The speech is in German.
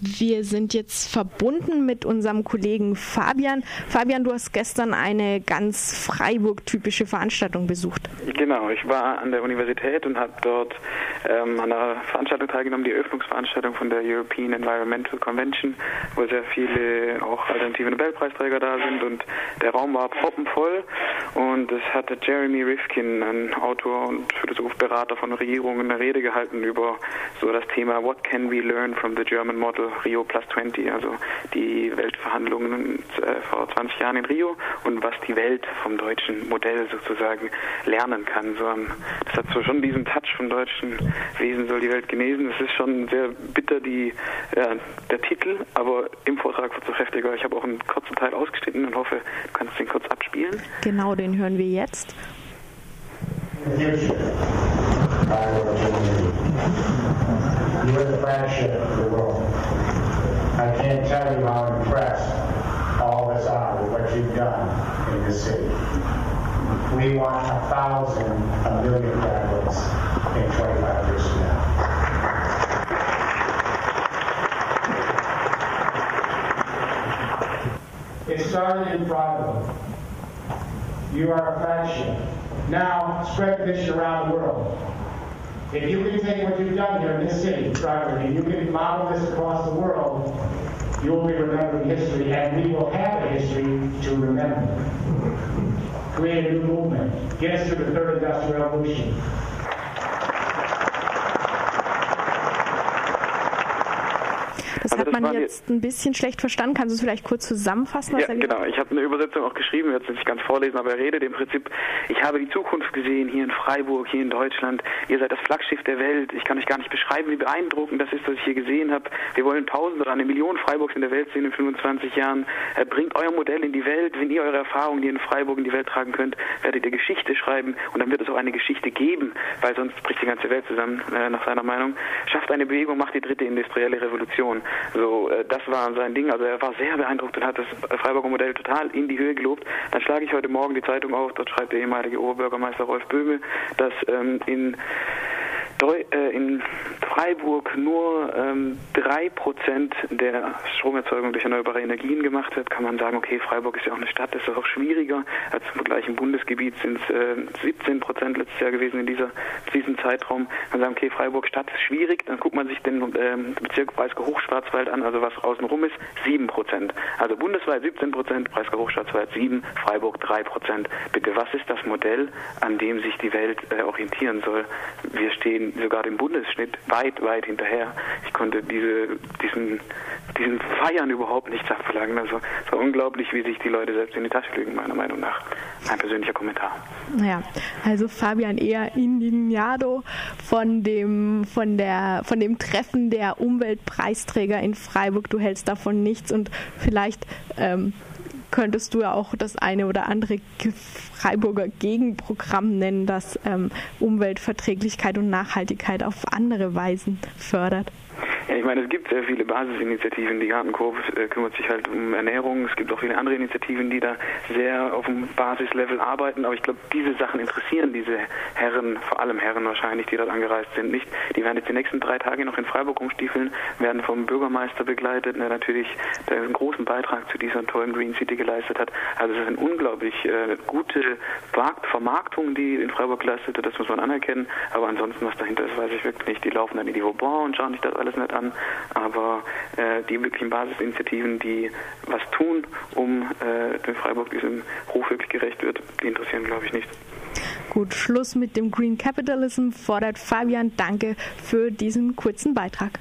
Wir sind jetzt verbunden mit unserem Kollegen Fabian. Fabian, du hast gestern eine ganz Freiburg-typische Veranstaltung besucht. Genau, ich war an der Universität und habe dort ähm, an einer Veranstaltung teilgenommen, die Eröffnungsveranstaltung von der European Environmental Convention, wo sehr viele auch alternative Nobelpreisträger da sind und der Raum war proppenvoll und es hatte Jeremy Rifkin, ein Autor und Philosoph, Berater von Regierungen, eine Rede gehalten über so das Thema What can we learn from the German model Rio Plus 20, also die Weltverhandlungen äh, vor 20 Jahren in Rio und was die Welt vom deutschen Modell sozusagen lernen kann. So, das hat so schon diesen Touch vom deutschen Wesen soll die Welt genesen. Es ist schon sehr bitter die, ja, der Titel, aber im Vortrag wird es so heftiger. Ich habe auch einen kurzen Teil ausgeschnitten und hoffe, du kannst den kurz abspielen. Genau, den hören wir jetzt. You're the flagship of the world. I can't tell you how impressed all of us are with what you've done in this city. We want a thousand, a million graduates in 25 years from now. It started in Freiburg. You are a flagship. Now spread this around the world. If you can take what you've done here in this city, Freiburg, and you can model this across the world, you will be remembering history, and we will have a history to remember. Create a new movement. Get us through the third industrial revolution. Das Also hat das man jetzt ein bisschen schlecht verstanden. Kannst du es vielleicht kurz zusammenfassen? Was Ja, genau. Ich habe eine Übersetzung auch geschrieben, ich werde es nicht ganz vorlesen, aber er redet im Prinzip, ich habe die Zukunft gesehen hier in Freiburg, hier in Deutschland. Ihr seid das Flaggschiff der Welt. Ich kann euch gar nicht beschreiben, wie beeindruckend das ist, was ich hier gesehen habe. Wir wollen tausend oder eine Million Freiburgs in der Welt sehen in 25 Jahren. Äh, bringt euer Modell in die Welt. Wenn ihr eure Erfahrungen hier in Freiburg in die Welt tragen könnt, werdet ihr Geschichte schreiben und dann wird es auch eine Geschichte geben, weil sonst bricht die ganze Welt zusammen, äh, nach seiner Meinung. Schafft eine Bewegung, macht die dritte industrielle Revolution. So, äh, das war sein Ding. Also er war sehr beeindruckt und hat das Freiburger Modell total in die Höhe gelobt. Dann schlage ich heute Morgen die Zeitung auf, dort schreibt der ehemalige Oberbürgermeister Rolf Böhme, dass ähm, in Deu äh, in Freiburg nur ähm, 3% der Stromerzeugung durch erneuerbare Energien gemacht wird, kann man sagen, okay, Freiburg ist ja auch eine Stadt, ist das auch schwieriger. Als im gleichen Bundesgebiet sind es äh, 17% letztes Jahr gewesen in dieser, diesem Zeitraum. Man sagt, okay, Freiburg Stadt ist schwierig, dann guckt man sich den ähm, Bezirk Breisgau-Hochschwarzwald an, also was außenrum ist, 7%. Also bundesweit 17%, Breisgau-Hochschwarzwald 7, Freiburg 3%. Bitte, was ist das Modell, an dem sich die Welt äh, orientieren soll? Wir stehen sogar dem Bundesschnitt weit, weit hinterher. Ich konnte diese, diesen, diesen Feiern überhaupt nichts abverlangen. Also es war unglaublich, wie sich die Leute selbst in die Tasche lügen, meiner Meinung nach. Ein persönlicher Kommentar. Ja, also Fabian eher indignado von dem, von, der, von dem Treffen der Umweltpreisträger in Freiburg. Du hältst davon nichts und vielleicht ähm, könntest du ja auch das eine oder andere Freiburger Gegenprogramm nennen, das ähm, Umweltverträglichkeit und Nachhaltigkeit auf andere Weisen fördert. Ja, ich meine, es gibt sehr viele Basisinitiativen. Die Gartenkorb äh, kümmert sich halt um Ernährung. Es gibt auch viele andere Initiativen, die da sehr auf dem Basislevel arbeiten. Aber ich glaube, diese Sachen interessieren diese Herren, vor allem Herren wahrscheinlich, die dort angereist sind, nicht. Die werden jetzt die nächsten drei Tage noch in Freiburg rumstiefeln, werden vom Bürgermeister begleitet, der natürlich einen großen Beitrag zu dieser tollen Green City geleistet hat. Also es ist eine unglaublich äh, gute Vermarktung, die in Freiburg geleistet wird. Das muss man anerkennen. Aber ansonsten, was dahinter ist, weiß ich wirklich nicht. Die laufen dann in die Vauban und schauen sich das alles nicht an an, aber äh, die wirklichen Basisinitiativen, die was tun, um äh, dem Freiburg diesem Ruf wirklich gerecht wird, die interessieren, glaube ich, nicht. Gut, Schluss mit dem Green Capitalism fordert Fabian. Danke für diesen kurzen Beitrag.